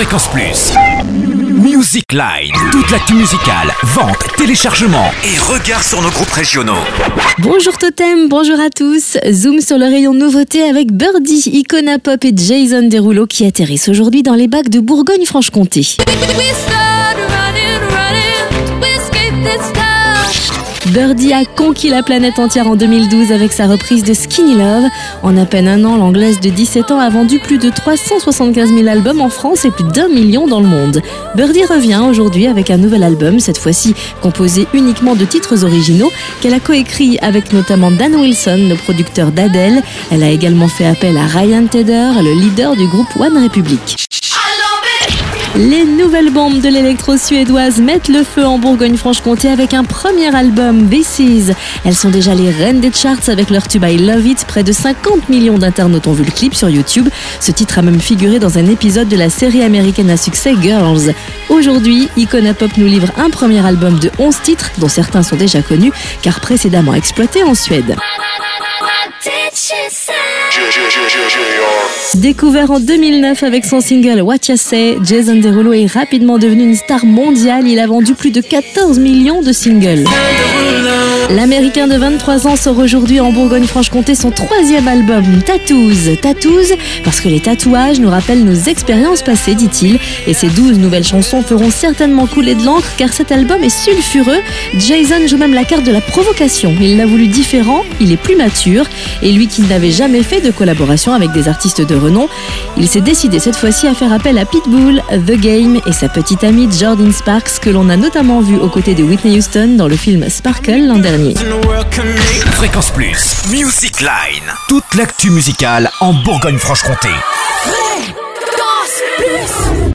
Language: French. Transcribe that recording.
Fréquence Plus. Music Line. Toute l'actu musicale, vente, téléchargement et regard sur nos groupes régionaux. Bonjour Totem, bonjour à tous. Zoom sur le rayon nouveauté avec Birdie, Icona Pop et Jason Derulo qui atterrissent aujourd'hui dans les bacs de Bourgogne-Franche-Comté. Birdie a conquis la planète entière en 2012 avec sa reprise de Skinny Love. En à peine un an, l'anglaise de 17 ans a vendu plus de 375 000 albums en France et plus d'un million dans le monde. Birdie revient aujourd'hui avec un nouvel album, cette fois-ci composé uniquement de titres originaux, qu'elle a coécrit avec notamment Dan Wilson, le producteur d'Adele. Elle a également fait appel à Ryan Tedder, le leader du groupe One Republic. Les nouvelles bombes de l'électro suédoise mettent le feu en Bourgogne-Franche-Comté avec un premier album, This Is. Elles sont déjà les reines des charts avec leur tube I Love It. Près de 50 millions d'internautes ont vu le clip sur YouTube. Ce titre a même figuré dans un épisode de la série américaine à succès Girls. Aujourd'hui, Icona Pop nous livre un premier album de 11 titres, dont certains sont déjà connus, car précédemment exploités en Suède. Découvert en 2009 avec son single What You Say, Jason Derulo est rapidement devenu une star mondiale. Il a vendu plus de 14 millions de singles. L'américain de 23 ans sort aujourd'hui en Bourgogne-Franche-Comté son troisième album, Tattoos. Tattoos, parce que les tatouages nous rappellent nos expériences passées, dit-il. Et ces 12 nouvelles chansons feront certainement couler de l'encre car cet album est sulfureux. Jason joue même la carte de la provocation. Il l'a voulu différent, il est plus mature. Et lui qui n'avait jamais fait de collaboration avec des artistes de renom, il s'est décidé cette fois-ci à faire appel à Pitbull, The Game et sa petite amie Jordan Sparks que l'on a notamment vu aux côtés de Whitney Houston dans le film Sparkle l'an dernier. Fréquence Plus. Music Line. Toute l'actu musicale en Bourgogne-Franche-Comté.